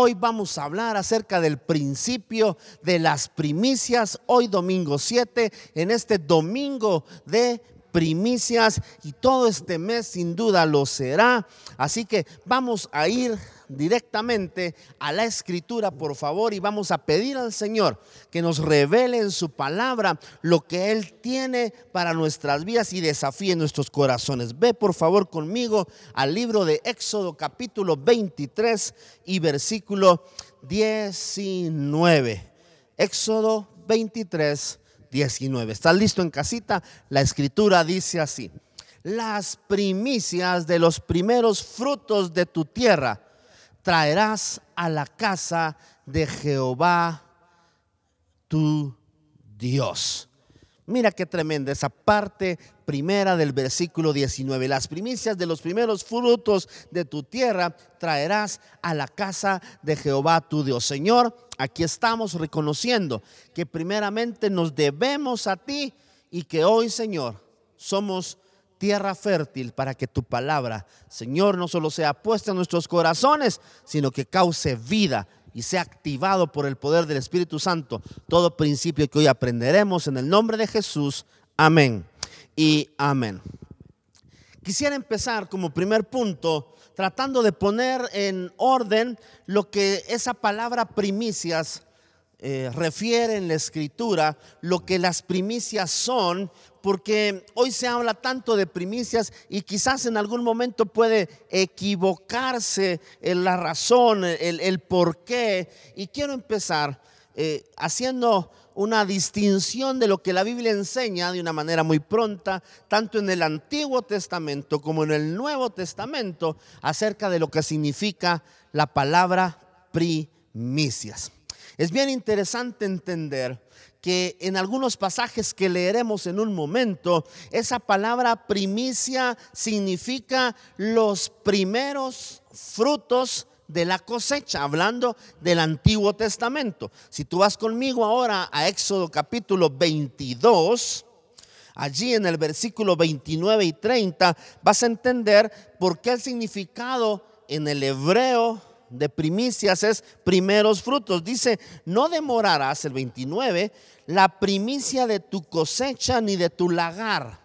Hoy vamos a hablar acerca del principio de las primicias. Hoy domingo 7, en este domingo de primicias y todo este mes sin duda lo será. Así que vamos a ir directamente a la escritura, por favor, y vamos a pedir al Señor que nos revele en su palabra lo que Él tiene para nuestras vidas y desafíe nuestros corazones. Ve, por favor, conmigo al libro de Éxodo capítulo 23 y versículo 19. Éxodo 23, 19. ¿Estás listo en casita? La escritura dice así. Las primicias de los primeros frutos de tu tierra traerás a la casa de Jehová tu Dios. Mira qué tremenda esa parte primera del versículo 19. Las primicias de los primeros frutos de tu tierra traerás a la casa de Jehová tu Dios. Señor, aquí estamos reconociendo que primeramente nos debemos a ti y que hoy, Señor, somos tierra fértil para que tu palabra, Señor, no solo sea puesta en nuestros corazones, sino que cause vida y sea activado por el poder del Espíritu Santo todo principio que hoy aprenderemos en el nombre de Jesús. Amén y amén. Quisiera empezar como primer punto tratando de poner en orden lo que esa palabra primicias eh, refiere en la escritura, lo que las primicias son porque hoy se habla tanto de primicias y quizás en algún momento puede equivocarse en la razón, el, por qué. Y quiero empezar eh, haciendo una distinción de lo que la Biblia enseña de una manera muy pronta, tanto en el Antiguo Testamento como en el Nuevo Testamento, acerca de lo que significa la palabra primicias. Es bien interesante entender que en algunos pasajes que leeremos en un momento, esa palabra primicia significa los primeros frutos de la cosecha, hablando del Antiguo Testamento. Si tú vas conmigo ahora a Éxodo capítulo 22, allí en el versículo 29 y 30, vas a entender por qué el significado en el hebreo de primicias es primeros frutos. Dice, no demorarás el 29 la primicia de tu cosecha ni de tu lagar.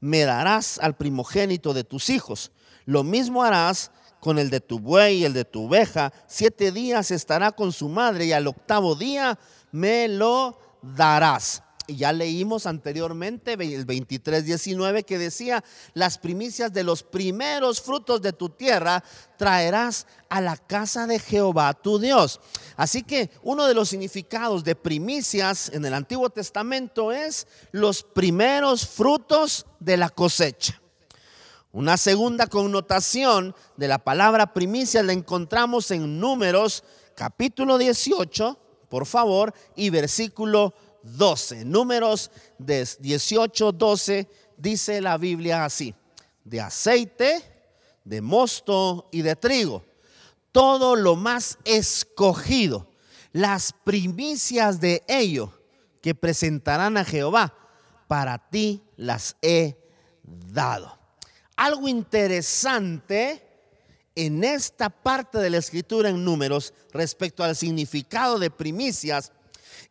Me darás al primogénito de tus hijos. Lo mismo harás con el de tu buey y el de tu oveja. Siete días estará con su madre y al octavo día me lo darás ya leímos anteriormente el 23:19 que decía, las primicias de los primeros frutos de tu tierra traerás a la casa de Jehová tu Dios. Así que uno de los significados de primicias en el Antiguo Testamento es los primeros frutos de la cosecha. Una segunda connotación de la palabra primicia la encontramos en Números capítulo 18, por favor, y versículo 12. Números de 18, 12 dice la Biblia así. De aceite, de mosto y de trigo. Todo lo más escogido. Las primicias de ello que presentarán a Jehová, para ti las he dado. Algo interesante en esta parte de la escritura en números respecto al significado de primicias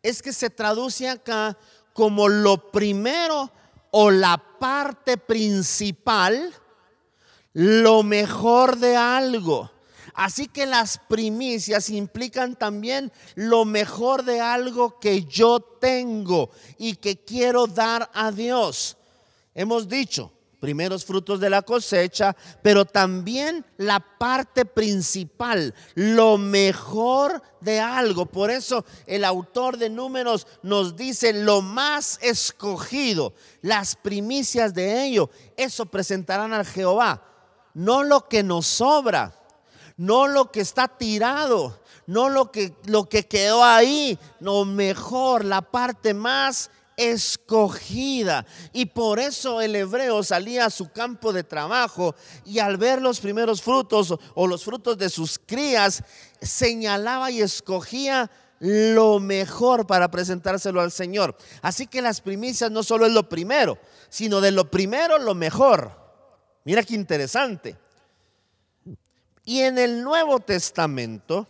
es que se traduce acá como lo primero o la parte principal, lo mejor de algo. Así que las primicias implican también lo mejor de algo que yo tengo y que quiero dar a Dios. Hemos dicho, primeros frutos de la cosecha, pero también la parte principal, lo mejor de algo. Por eso el autor de números nos dice lo más escogido, las primicias de ello, eso presentarán al Jehová, no lo que nos sobra, no lo que está tirado, no lo que, lo que quedó ahí, lo mejor, la parte más escogida. Y por eso el hebreo salía a su campo de trabajo y al ver los primeros frutos o los frutos de sus crías, señalaba y escogía lo mejor para presentárselo al Señor. Así que las primicias no solo es lo primero, sino de lo primero lo mejor. Mira qué interesante. Y en el Nuevo Testamento,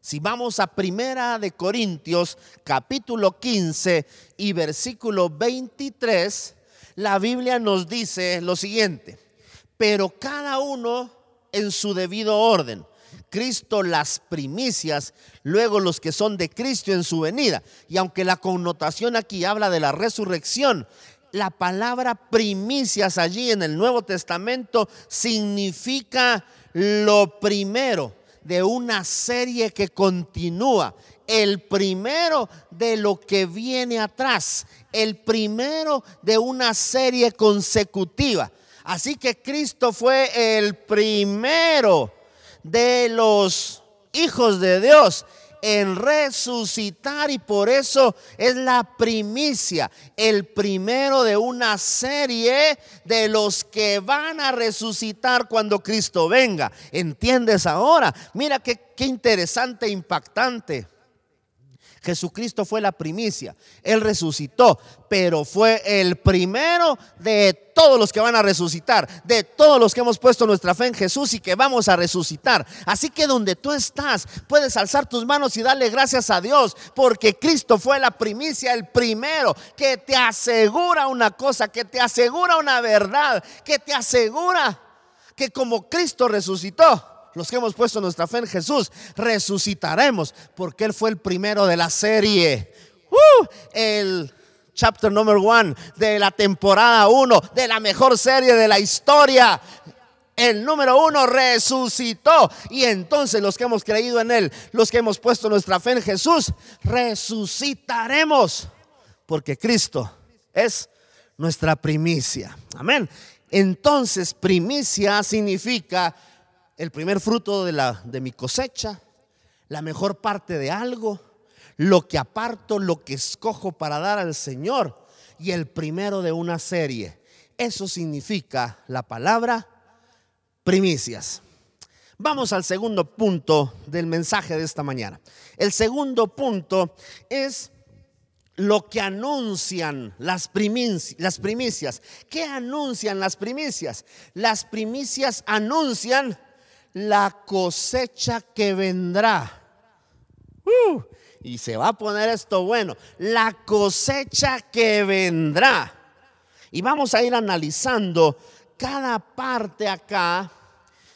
Si vamos a Primera de Corintios, capítulo 15 y versículo 23, la Biblia nos dice lo siguiente, pero cada uno en su debido orden. Cristo las primicias, luego los que son de Cristo en su venida. Y aunque la connotación aquí habla de la resurrección, la palabra primicias allí en el Nuevo Testamento significa lo primero de una serie que continúa, el primero de lo que viene atrás, el primero de una serie consecutiva. Así que Cristo fue el primero de los hijos de Dios en resucitar y por eso es la primicia, el primero de una serie de los que van a resucitar cuando Cristo venga. ¿Entiendes ahora? Mira qué, qué interesante impactante. Jesucristo fue la primicia, Él resucitó, pero fue el primero de todos los que van a resucitar, de todos los que hemos puesto nuestra fe en Jesús y que vamos a resucitar. Así que donde tú estás, puedes alzar tus manos y darle gracias a Dios, porque Cristo fue la primicia, el primero que te asegura una cosa, que te asegura una verdad, que te asegura que como Cristo resucitó, los que hemos puesto nuestra fe en Jesús, resucitaremos, porque Él fue el primero de la serie. Uh, el chapter number one de la temporada uno, de la mejor serie de la historia. El número uno resucitó. Y entonces los que hemos creído en Él, los que hemos puesto nuestra fe en Jesús, resucitaremos. Porque Cristo es nuestra primicia. Amén. Entonces, primicia significa el primer fruto de, la, de mi cosecha, la mejor parte de algo, lo que aparto, lo que escojo para dar al Señor y el primero de una serie. Eso significa la palabra primicias. Vamos al segundo punto del mensaje de esta mañana. El segundo punto es lo que anuncian las las primicias. ¿Qué anuncian las primicias? Las primicias anuncian la cosecha que vendrá. Uh, y se va a poner esto bueno, la cosecha que vendrá. Y vamos a ir analizando cada parte acá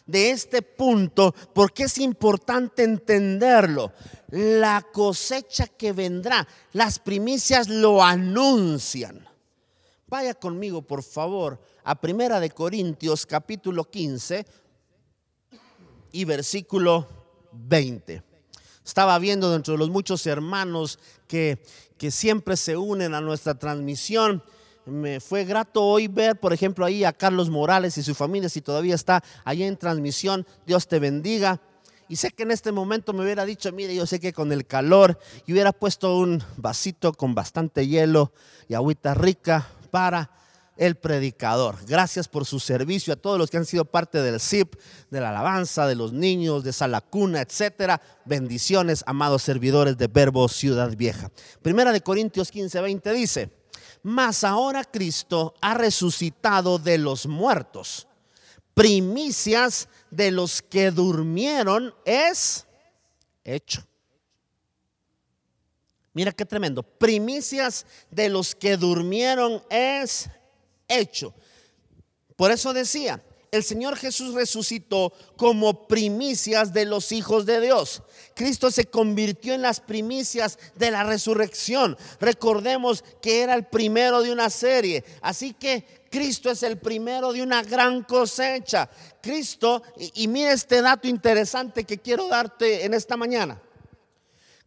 de este punto porque es importante entenderlo. La cosecha que vendrá, las primicias lo anuncian. Vaya conmigo, por favor, a Primera de Corintios capítulo 15, y versículo 20. Estaba viendo dentro de los muchos hermanos que, que siempre se unen a nuestra transmisión. Me fue grato hoy ver, por ejemplo, ahí a Carlos Morales y su familia, si todavía está allá en transmisión. Dios te bendiga. Y sé que en este momento me hubiera dicho, mire, yo sé que con el calor, y hubiera puesto un vasito con bastante hielo y agüita rica para el predicador. Gracias por su servicio a todos los que han sido parte del CIP, de la alabanza, de los niños, de Salacuna, etcétera. Bendiciones, amados servidores de Verbo Ciudad Vieja. Primera de Corintios 15, 20 dice, mas ahora Cristo ha resucitado de los muertos. Primicias de los que durmieron es hecho. Mira qué tremendo. Primicias de los que durmieron es hecho. Por eso decía, el Señor Jesús resucitó como primicias de los hijos de Dios. Cristo se convirtió en las primicias de la resurrección. Recordemos que era el primero de una serie. Así que Cristo es el primero de una gran cosecha. Cristo, y, mira este dato interesante que quiero darte en esta mañana.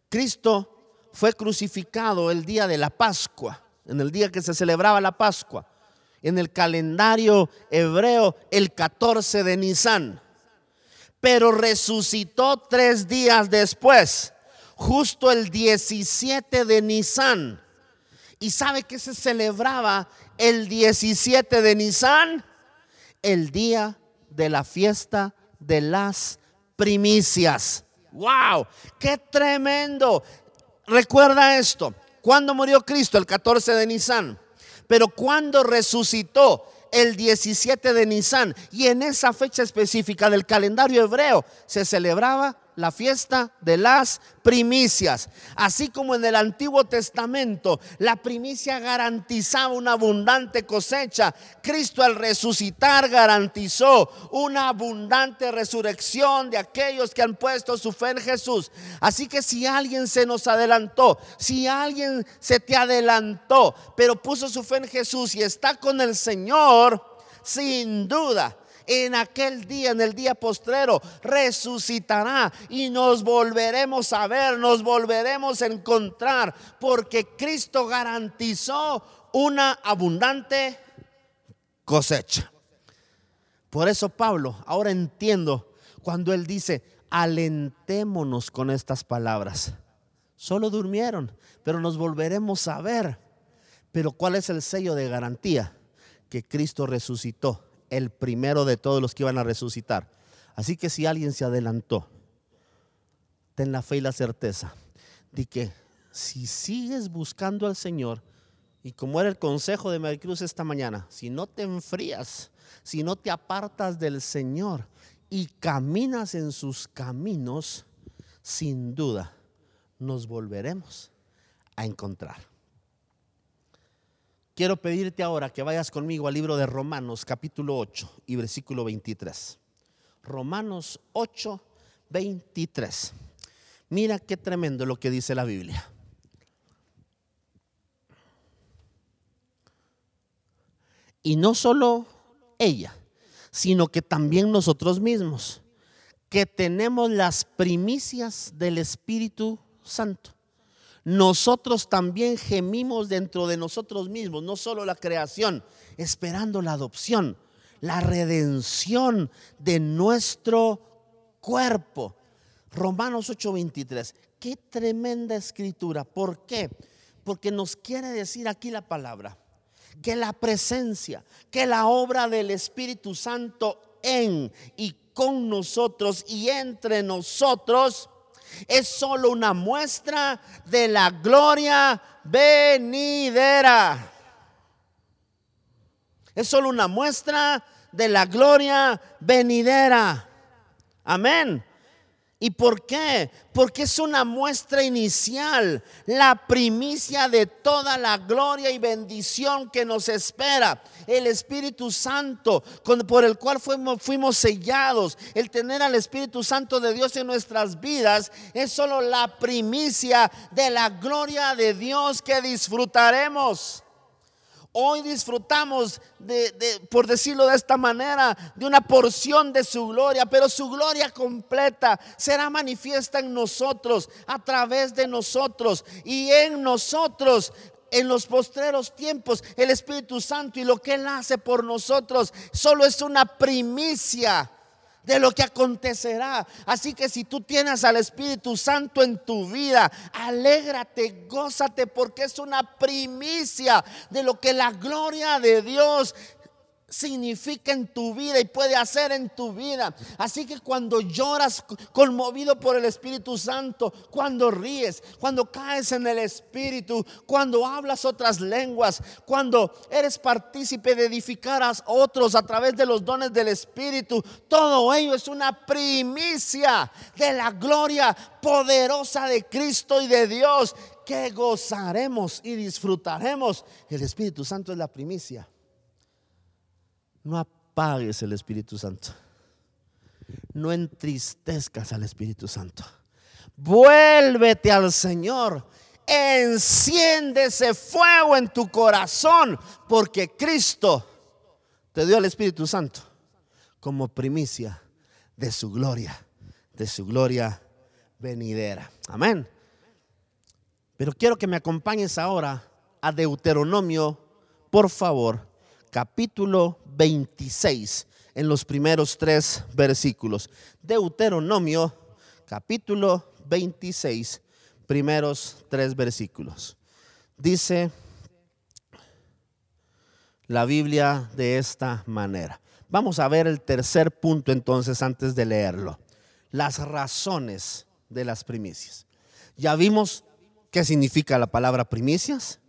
Cristo fue crucificado el día de la Pascua, en el día que se celebraba la Pascua en el calendario hebreo el 14 de Nisan. Pero resucitó tres días después, justo el 17 de Nisan. ¿Y sabe que se celebraba el 17 de Nisan? El día de la fiesta de las primicias. ¡Wow! ¡Qué tremendo! Recuerda esto. ¿Cuándo murió Cristo? El 14 de Nisan. Pero cuando resucitó el 17 de Nisan y en esa fecha específica del calendario hebreo se celebraba la fiesta de las primicias. Así como en el Antiguo Testamento la primicia garantizaba una abundante cosecha, Cristo al resucitar garantizó una abundante resurrección de aquellos que han puesto su fe en Jesús. Así que si alguien se nos adelantó, si alguien se te adelantó, pero puso su fe en Jesús y está con el Señor, sin duda en aquel día, en el día postrero, resucitará y nos volveremos a ver, nos volveremos a encontrar, porque Cristo garantizó una abundante cosecha. Por eso Pablo, ahora entiendo cuando él dice, alentémonos con estas palabras. Solo durmieron, pero nos volveremos a ver. Pero ¿cuál es el sello de garantía? Que Cristo resucitó el primero de todos los que iban a resucitar. Así que si alguien se adelantó, ten la fe y la certeza de que si sigues buscando al Señor, y como era el consejo de Maricruz esta mañana, si no te enfrías, si no te apartas del Señor y caminas en sus caminos, sin duda nos volveremos a encontrar. Quiero pedirte ahora que vayas conmigo al libro de Romanos capítulo 8 y versículo 23. Romanos 8, 23. Mira qué tremendo lo que dice la Biblia. Y no solo ella, sino que también nosotros mismos, que tenemos las primicias del Espíritu Santo nosotros también gemimos dentro de nosotros mismos, no solo la creación, esperando la adopción, la redención de nuestro cuerpo. Romanos 8:23. Qué tremenda escritura. ¿Por qué? Porque nos quiere decir aquí la palabra que la presencia, que la obra del Espíritu Santo en y con nosotros y entre nosotros es solo una muestra de la gloria venidera. Es solo una muestra de la gloria venidera. Amén. ¿Y por qué? Porque es una muestra inicial, la primicia de toda la gloria y bendición que nos espera. El Espíritu Santo, por el cual fuimos, fuimos sellados, el tener al Espíritu Santo de Dios en nuestras vidas, es solo la primicia de la gloria de Dios que disfrutaremos. Hoy disfrutamos de, por decirlo de esta manera, de una porción de su gloria, pero su gloria completa será manifiesta en nosotros, a través de nosotros y en nosotros en los postreros tiempos el Espíritu Santo y lo que Él hace por nosotros. Solo es una primicia de lo que acontecerá. Así que si tú tienes al Espíritu Santo en tu vida, alégrate, gózate, porque es una primicia de lo que la gloria de Dios significa en tu vida y puede hacer en tu vida. Así que cuando lloras conmovido por el Espíritu Santo, cuando ríes, cuando caes en el Espíritu, cuando hablas otras lenguas, cuando eres partícipe de edificar a otros a través de los dones del Espíritu, todo ello es una primicia de la gloria poderosa de Cristo y de Dios que gozaremos y disfrutaremos. El Espíritu Santo es la primicia no apagues el Espíritu Santo. No entristezcas al Espíritu Santo. Vuélvete al Señor. Enciende ese fuego en tu corazón porque Cristo te dio al Espíritu Santo como primicia de su gloria, de su gloria venidera. Amén. Pero quiero que me acompañes ahora a Deuteronomio, por favor, capítulo 26, en los primeros tres versículos. Deuteronomio, capítulo 26, primeros tres versículos. Dice la Biblia de esta manera. Vamos a ver el tercer punto entonces antes de leerlo. Las razones de las primicias. Ya vimos qué significa la palabra primicias.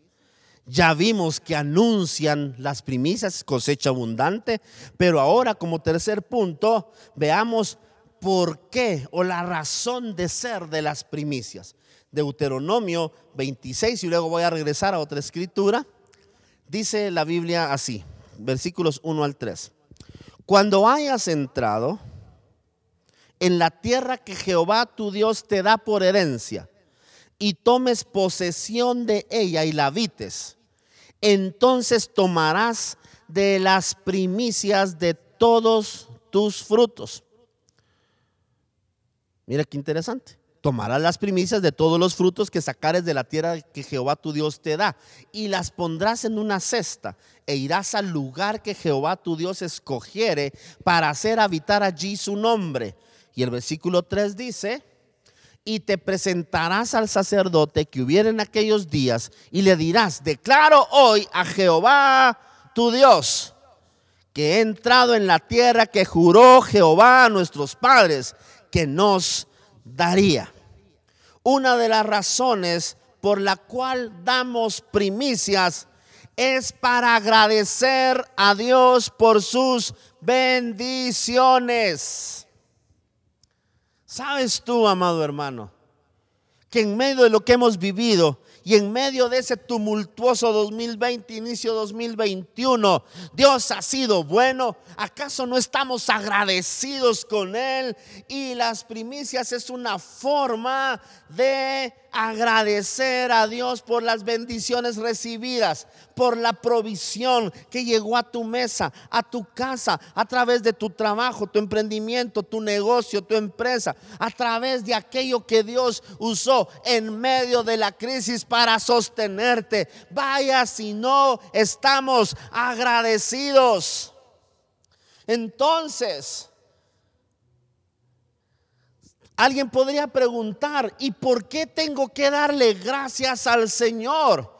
Ya vimos que anuncian las primicias, cosecha abundante, pero ahora como tercer punto, veamos por qué o la razón de ser de las primicias. Deuteronomio 26, y luego voy a regresar a otra escritura, dice la Biblia así, versículos 1 al 3. Cuando hayas entrado en la tierra que Jehová tu Dios te da por herencia, y tomes posesión de ella y la habites, entonces tomarás de las primicias de todos tus frutos. Mira qué interesante. Tomarás las primicias de todos los frutos que sacares de la tierra que Jehová tu Dios te da y las pondrás en una cesta e irás al lugar que Jehová tu Dios escogiere para hacer habitar allí su nombre. Y el versículo 3 dice, y te presentarás al sacerdote que hubiera en aquellos días y le dirás, declaro hoy a Jehová tu Dios que he entrado en la tierra que juró Jehová a nuestros padres que nos daría. Una de las razones por la cual damos primicias es para agradecer a Dios por sus bendiciones. ¿Sabes tú, amado hermano, que en medio de lo que hemos vivido y en medio de ese tumultuoso 2020, inicio 2021, Dios ha sido bueno. ¿Acaso no estamos agradecidos con Él? Y las primicias es una forma de agradecer a Dios por las bendiciones recibidas, por la provisión que llegó a tu mesa, a tu casa, a través de tu trabajo, tu emprendimiento, tu negocio, tu empresa, a través de aquello que Dios usó en medio de la crisis para sostenerte. Vaya si no estamos agradecidos. Entonces, Alguien podría preguntar, ¿y por qué tengo que darle gracias al Señor?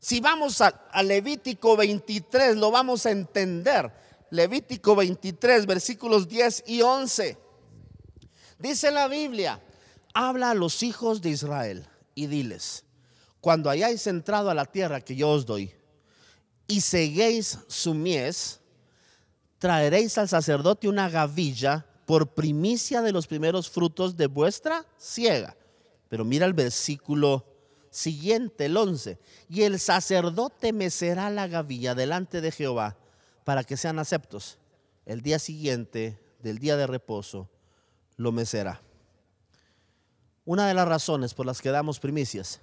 Si vamos a, Levítico 23, lo vamos a entender. Levítico 23, versículos 10 y 11. Dice la Biblia, habla a los hijos de Israel y diles, cuando hayáis entrado a la tierra que yo os doy y seguéis su mies, traeréis al sacerdote una gavilla por primicia de los primeros frutos de vuestra ciega. Pero mira el versículo siguiente, el 11. Y el sacerdote mecerá la gavilla delante de Jehová para que sean aceptos. El día siguiente del día de reposo lo mecerá. Una de las razones por las que damos primicias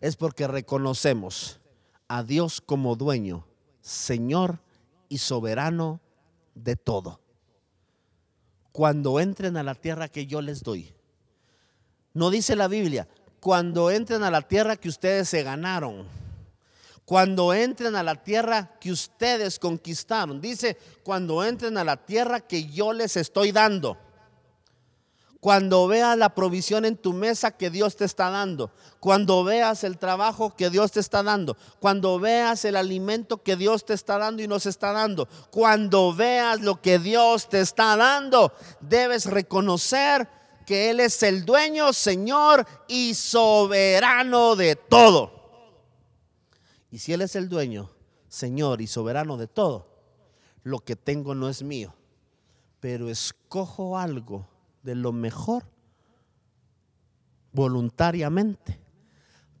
es porque reconocemos a Dios como dueño, Señor y soberano de todo cuando entren a la tierra que yo les doy. No dice la Biblia, cuando entren a la tierra que ustedes se ganaron. Cuando entren a la tierra que ustedes conquistaron. Dice, cuando entren a la tierra que yo les estoy dando. Cuando veas la provisión en tu mesa que Dios te está dando. Cuando veas el trabajo que Dios te está dando. Cuando veas el alimento que Dios te está dando y nos está dando. Cuando veas lo que Dios te está dando, debes reconocer que Él es el dueño, Señor y soberano de todo. Y si Él es el dueño, Señor y soberano de todo, lo que tengo no es mío, pero escojo algo de lo mejor voluntariamente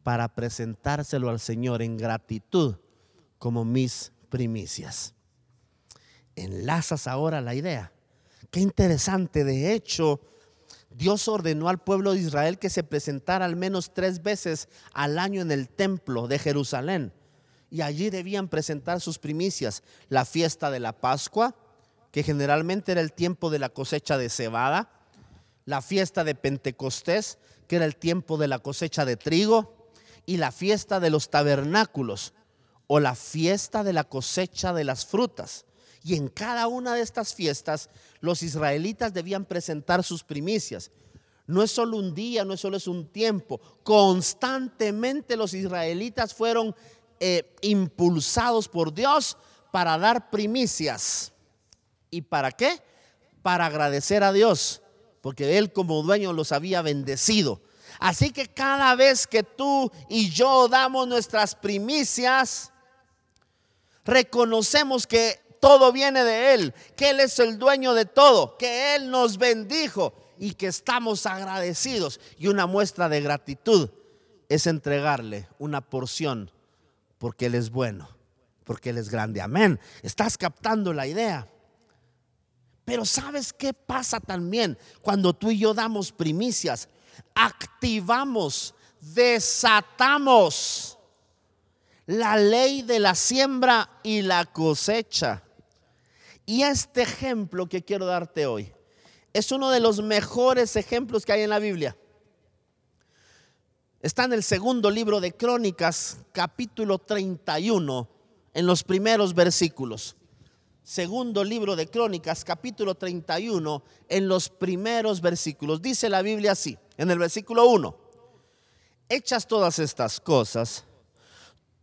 para presentárselo al Señor en gratitud como mis primicias. Enlazas ahora la idea. Qué interesante. De hecho, Dios ordenó al pueblo de Israel que se presentara al menos tres veces al año en el templo de Jerusalén. Y allí debían presentar sus primicias. La fiesta de la Pascua, que generalmente era el tiempo de la cosecha de cebada la fiesta de Pentecostés, que era el tiempo de la cosecha de trigo, y la fiesta de los tabernáculos, o la fiesta de la cosecha de las frutas. Y en cada una de estas fiestas los israelitas debían presentar sus primicias. No es solo un día, no es solo es un tiempo. Constantemente los israelitas fueron eh, impulsados por Dios para dar primicias. ¿Y para qué? Para agradecer a Dios porque Él como dueño los había bendecido. Así que cada vez que tú y yo damos nuestras primicias, reconocemos que todo viene de Él, que Él es el dueño de todo, que Él nos bendijo y que estamos agradecidos. Y una muestra de gratitud es entregarle una porción porque Él es bueno, porque Él es grande. Amén. Estás captando la idea. Pero ¿sabes qué pasa también cuando tú y yo damos primicias? Activamos, desatamos la ley de la siembra y la cosecha. Y este ejemplo que quiero darte hoy es uno de los mejores ejemplos que hay en la Biblia. Está en el segundo libro de Crónicas, capítulo 31, en los primeros versículos. Segundo libro de Crónicas, capítulo 31, en los primeros versículos. Dice la Biblia así, en el versículo 1. Hechas todas estas cosas,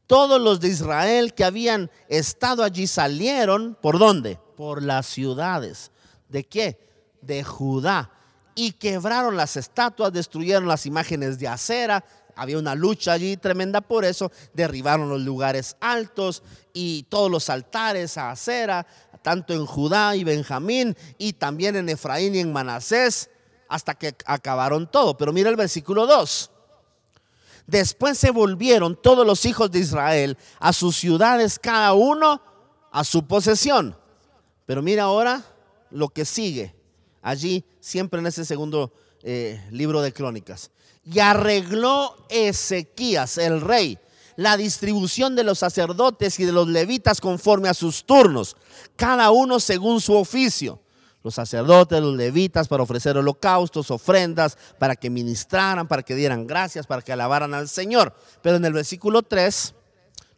todos los de Israel que habían estado allí salieron, ¿por dónde? Por las ciudades. ¿De qué? De Judá y quebraron las estatuas, destruyeron las imágenes de acera. Había una lucha allí tremenda por eso. Derribaron los lugares altos y todos los altares a acera, tanto en Judá y Benjamín y también en Efraín y en Manasés, hasta que acabaron todo. Pero mira el versículo 2. Después se volvieron todos los hijos de Israel a sus ciudades, cada uno a su posesión. Pero mira ahora lo que sigue allí, siempre en ese segundo eh, libro de crónicas. Y arregló Ezequías, el rey, la distribución de los sacerdotes y de los levitas conforme a sus turnos, cada uno según su oficio. Los sacerdotes, los levitas para ofrecer holocaustos, ofrendas, para que ministraran, para que dieran gracias, para que alabaran al Señor. Pero en el versículo 3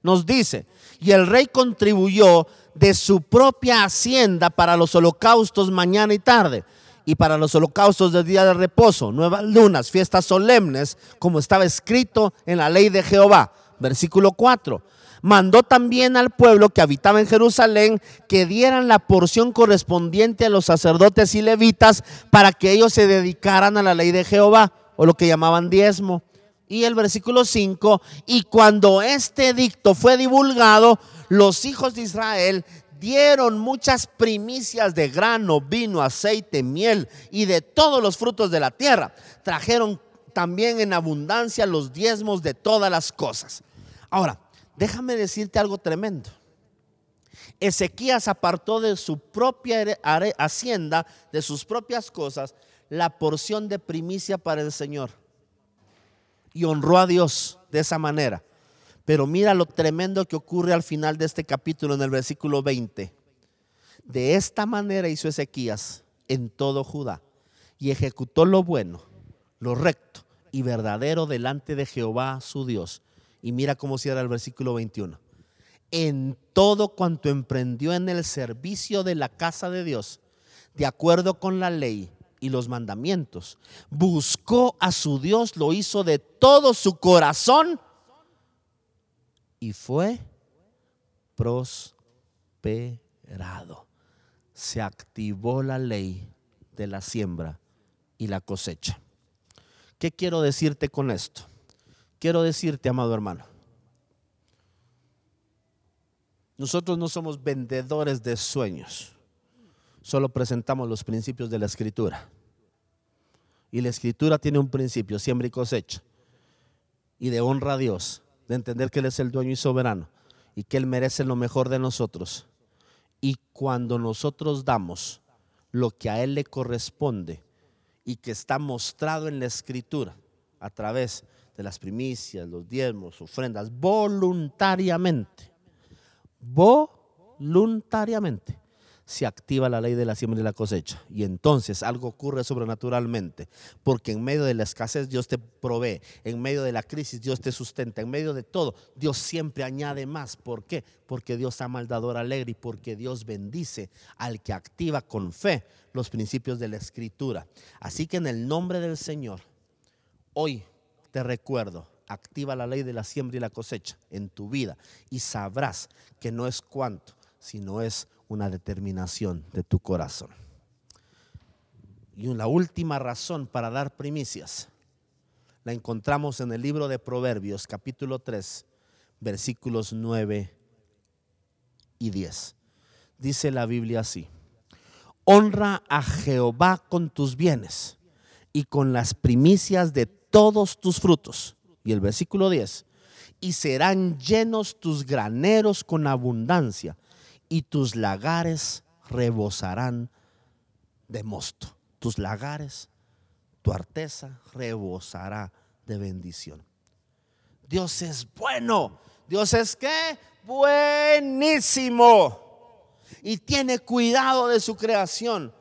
nos dice, y el rey contribuyó de su propia hacienda para los holocaustos mañana y tarde y para los holocaustos del día de reposo, nuevas lunas, fiestas solemnes, como estaba escrito en la ley de Jehová. Versículo 4. Mandó también al pueblo que habitaba en Jerusalén que dieran la porción correspondiente a los sacerdotes y levitas para que ellos se dedicaran a la ley de Jehová, o lo que llamaban diezmo. Y el versículo 5, y cuando este edicto fue divulgado, los hijos de Israel dieron muchas primicias de grano, vino, aceite, miel y de todos los frutos de la tierra. Trajeron también en abundancia los diezmos de todas las cosas. Ahora, déjame decirte algo tremendo. Ezequías apartó de su propia hacienda, de sus propias cosas, la porción de primicia para el Señor. Y honró a Dios de esa manera. Pero mira lo tremendo que ocurre al final de este capítulo en el versículo 20. De esta manera hizo Ezequías en todo Judá y ejecutó lo bueno, lo recto y verdadero delante de Jehová su Dios. Y mira cómo cierra el versículo 21. En todo cuanto emprendió en el servicio de la casa de Dios, de acuerdo con la ley y los mandamientos, buscó a su Dios, lo hizo de todo su corazón y fue prosperado. Se activó la ley de la siembra y la cosecha. ¿Qué quiero decirte con esto? Quiero decirte, amado hermano, nosotros no somos vendedores de sueños, solo presentamos los principios de la escritura. Y la escritura tiene un principio, siembra y cosecha, y de honra a Dios de entender que Él es el dueño y soberano y que Él merece lo mejor de nosotros. Y cuando nosotros damos lo que a Él le corresponde y que está mostrado en la escritura a través de las primicias, los diezmos, ofrendas, voluntariamente, voluntariamente, se activa la ley de la siembra y la cosecha. Y entonces algo ocurre sobrenaturalmente, porque en medio de la escasez Dios te provee, en medio de la crisis Dios te sustenta, en medio de todo Dios siempre añade más. ¿Por qué? Porque Dios ama al dador alegre y porque Dios bendice al que activa con fe los principios de la escritura. Así que en el nombre del Señor, hoy te recuerdo, activa la ley de la siembra y la cosecha en tu vida y sabrás que no es cuánto, sino es una determinación de tu corazón. Y la última razón para dar primicias la encontramos en el libro de Proverbios, capítulo 3, versículos 9 y 10. dice la Biblia así. Honra a Jehová con tus bienes y con las primicias de todos tus frutos. Y el versículo 10. Y serán llenos tus graneros con abundancia y tus lagares rebosarán de mosto. Tus lagares, tu arteza rebosará de bendición. Dios es bueno. Dios es que buenísimo. Y tiene cuidado de su creación.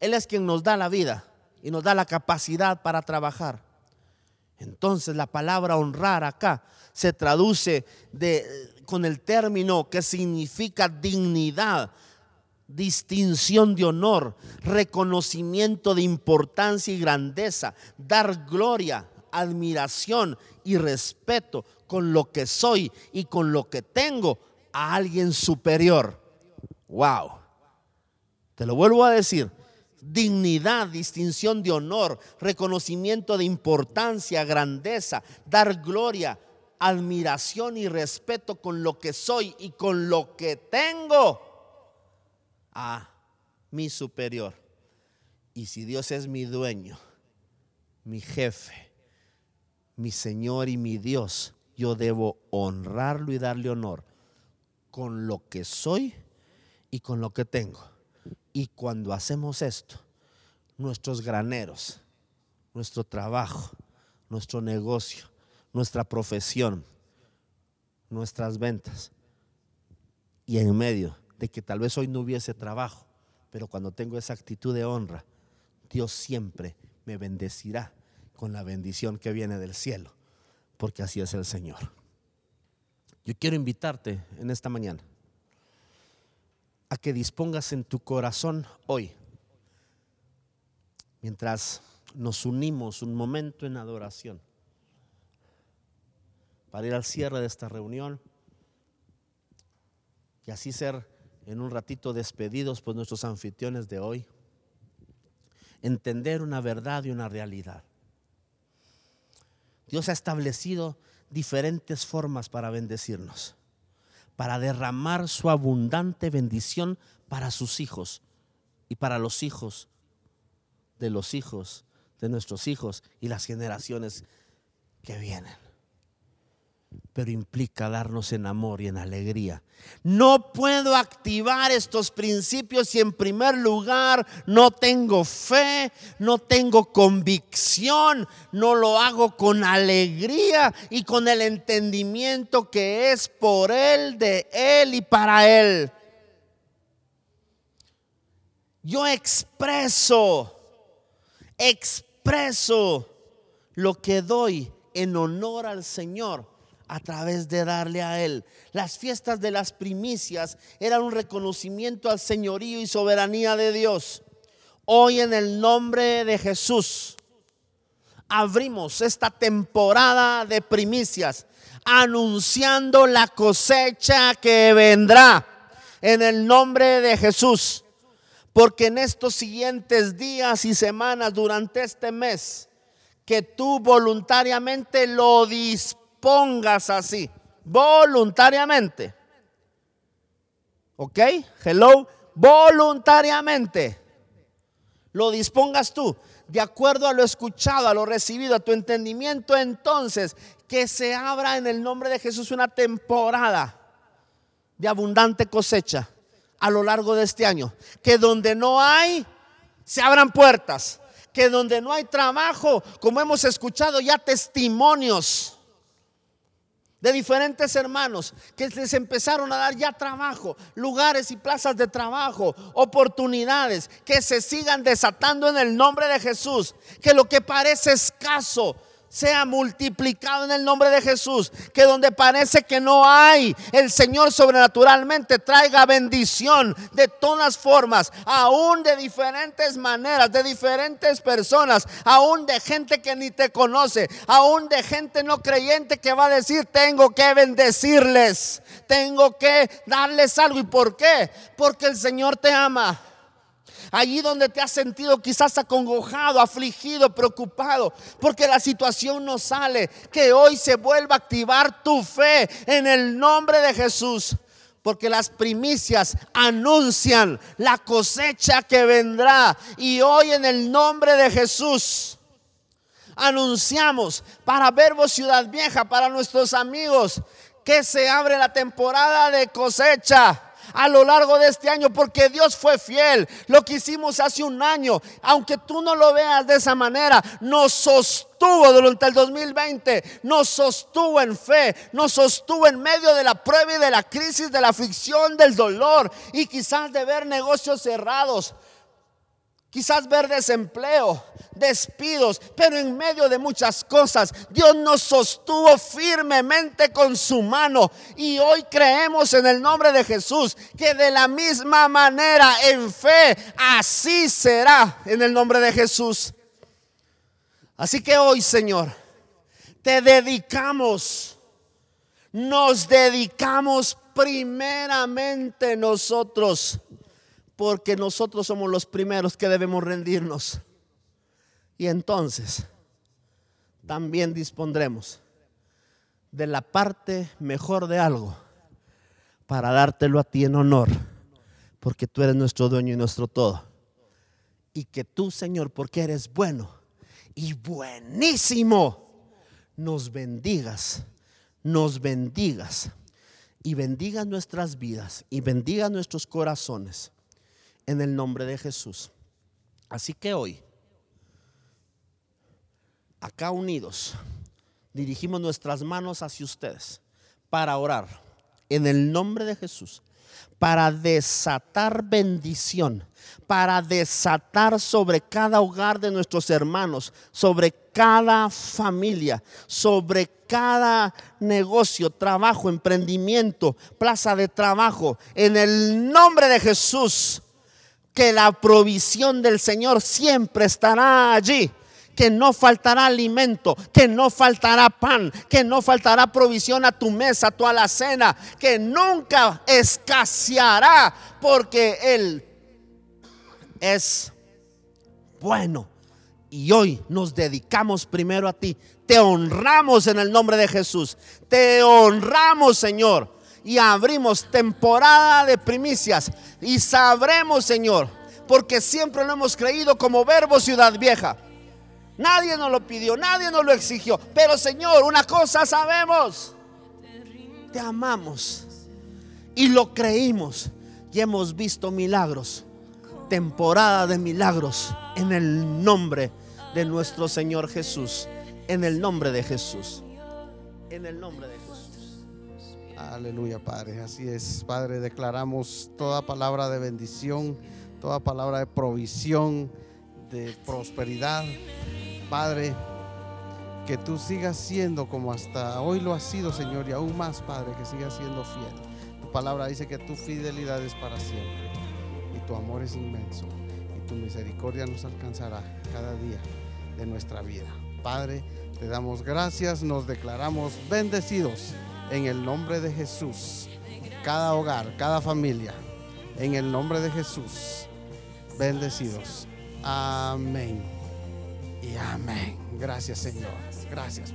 Él es quien nos da la vida y nos da la capacidad para trabajar. Entonces la palabra honrar acá se traduce de, con el término que significa dignidad, distinción de honor, reconocimiento de importancia y grandeza, dar gloria, admiración y respeto con lo que soy y con lo que tengo a alguien superior. Wow. Te lo vuelvo a decir. Dignidad, distinción de honor, reconocimiento de importancia, grandeza, dar gloria, admiración y respeto con lo que soy y con lo que tengo a mi superior. Y si Dios es mi dueño, mi jefe, mi Señor y mi Dios, yo debo honrarlo y darle honor con lo que soy y con lo que tengo. Y cuando hacemos esto, nuestros graneros, nuestro trabajo, nuestro negocio, nuestra profesión, nuestras ventas, y en medio de que tal vez hoy no hubiese trabajo, pero cuando tengo esa actitud de honra, Dios siempre me bendecirá con la bendición que viene del cielo, porque así es el Señor. Yo quiero invitarte en esta mañana a que dispongas en tu corazón hoy, mientras nos unimos un momento en adoración, para ir al cierre de esta reunión. Y así ser en un ratito despedidos por nuestros anfitriones de hoy, entender una verdad y una realidad. Dios ha establecido diferentes formas para bendecirnos, para derramar su abundante bendición para sus hijos y para los hijos de los hijos de nuestros hijos y las generaciones que vienen pero implica darnos en amor y en alegría. No puedo activar estos principios si en primer lugar no tengo fe, no tengo convicción, no lo hago con alegría y con el entendimiento que es por Él, de Él y para Él. Yo expreso, expreso lo que doy en honor al Señor a través de darle a Él. Las fiestas de las primicias eran un reconocimiento al señorío y soberanía de Dios. Hoy en el nombre de Jesús abrimos esta temporada de primicias anunciando la cosecha que vendrá en el nombre de Jesús. Porque en estos siguientes días y semanas durante este mes, que tú voluntariamente lo dispones pongas así, voluntariamente. ¿Ok? Hello, voluntariamente. Lo dispongas tú, de acuerdo a lo escuchado, a lo recibido, a tu entendimiento, entonces que se abra en el nombre de Jesús una temporada de abundante cosecha a lo largo de este año. Que donde no hay, se abran puertas. Que donde no hay trabajo, como hemos escuchado ya testimonios de diferentes hermanos que les empezaron a dar ya trabajo, lugares y plazas de trabajo, oportunidades que se sigan desatando en el nombre de Jesús, que lo que parece escaso sea multiplicado en el nombre de Jesús. Que donde parece que no hay, el Señor sobrenaturalmente traiga bendición de todas formas, aún de diferentes maneras, de diferentes personas, aún de gente que ni te conoce, aún de gente no creyente que va a decir, tengo que bendecirles, tengo que darles algo. ¿Y por qué? Porque el Señor te ama. Allí donde te has sentido quizás acongojado, afligido, preocupado, porque la situación no sale, que hoy se vuelva a activar tu fe en el nombre de Jesús. Porque las primicias anuncian la cosecha que vendrá. Y hoy en el nombre de Jesús anunciamos para Verbo Ciudad Vieja, para nuestros amigos, que se abre la temporada de cosecha a lo largo de este año porque Dios fue fiel. Lo que hicimos hace un año, aunque tú no lo veas de esa manera, nos sostuvo durante el 2020, nos sostuvo en fe, nos sostuvo en medio de la prueba y de la crisis, de la aflicción, del dolor y quizás de ver negocios cerrados. Quizás ver desempleo, despidos, pero en medio de muchas cosas, Dios nos sostuvo firmemente con su mano. Y hoy creemos en el nombre de Jesús que de la misma manera, en fe, así será en el nombre de Jesús. Así que hoy, Señor, te dedicamos, nos dedicamos primeramente nosotros porque nosotros somos los primeros que debemos rendirnos. Y entonces también dispondremos de la parte mejor de algo para dártelo a ti en honor, porque tú eres nuestro dueño y nuestro todo. Y que tú, Señor, porque eres bueno y buenísimo, nos bendigas, nos bendigas y bendigas nuestras vidas y bendigas nuestros corazones en el nombre de Jesús. Así que hoy, acá unidos, dirigimos nuestras manos hacia ustedes para orar en el nombre de Jesús, para desatar bendición, para desatar sobre cada hogar de nuestros hermanos, sobre cada familia, sobre cada negocio, trabajo, emprendimiento, plaza de trabajo, en el nombre de Jesús que la provisión del Señor siempre estará allí que no faltará alimento, que no faltará pan, que no faltará provisión a tu mesa, a tu alacena, que nunca escaseará, porque Él es bueno. Y hoy nos dedicamos primero a ti. Te honramos en el nombre de Jesús. Te honramos, Señor y abrimos temporada de primicias y sabremos, Señor, porque siempre lo hemos creído como verbo ciudad vieja. Nadie nos lo pidió, nadie nos lo exigió, pero Señor, una cosa sabemos, te amamos y lo creímos y hemos visto milagros, temporada de milagros en el nombre de nuestro Señor Jesús, en el nombre de Jesús, en el nombre de Jesús. Aleluya, Padre. Así es, Padre. Declaramos toda palabra de bendición, toda palabra de provisión, de prosperidad. Padre, que tú sigas siendo como hasta hoy lo has sido, Señor, y aún más, Padre, que sigas siendo fiel. Tu palabra dice que tu fidelidad es para siempre y tu amor es inmenso y tu misericordia nos alcanzará cada día de nuestra vida. Padre, te damos gracias, nos declaramos bendecidos en el nombre de Jesús. Cada hogar, cada familia, en el nombre de Jesús. Bendecidos. Amén. Y amén. Gracias Señor. Gracias.